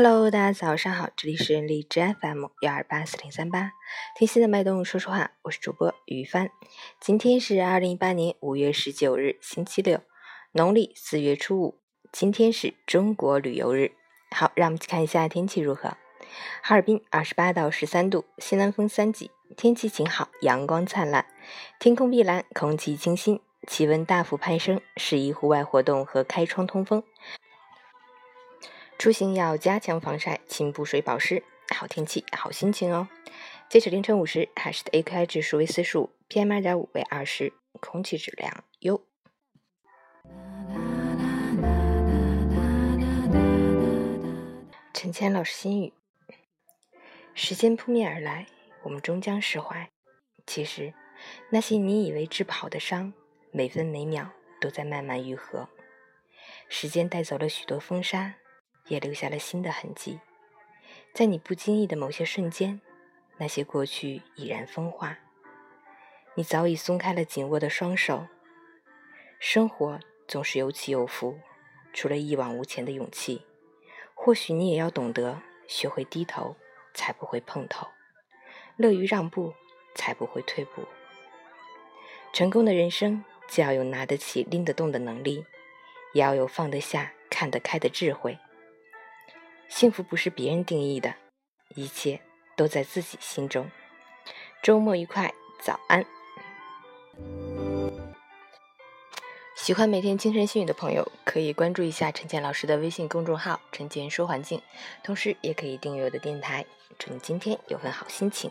Hello，大家早上好，这里是荔枝 FM 幺二八四零三八，听心的脉动说说话，我是主播于帆。今天是二零一八年五月十九日，星期六，农历四月初五。今天是中国旅游日。好，让我们去看一下天气如何。哈尔滨二十八到十三度，西南风三级，天气晴好，阳光灿烂，天空碧蓝，空气清新，气温大幅攀升，适宜户外活动和开窗通风。出行要加强防晒，勤补水保湿。好天气，好心情哦。截止凌晨五时，海市的 AQI 指数为四十五，PM 二点五为二十，空气质量优。陈谦老师心语：时间扑面而来，我们终将释怀。其实，那些你以为治不好的伤，每分每秒都在慢慢愈合。时间带走了许多风沙。也留下了新的痕迹，在你不经意的某些瞬间，那些过去已然风化。你早已松开了紧握的双手。生活总是有起有伏，除了一往无前的勇气，或许你也要懂得学会低头，才不会碰头；乐于让步，才不会退步。成功的人生，既要有拿得起、拎得动的能力，也要有放得下、看得开的智慧。幸福不是别人定义的，一切都在自己心中。周末愉快，早安！喜欢每天清晨心语的朋友，可以关注一下陈建老师的微信公众号“陈建说环境”，同时也可以订阅我的电台。祝你今天有份好心情。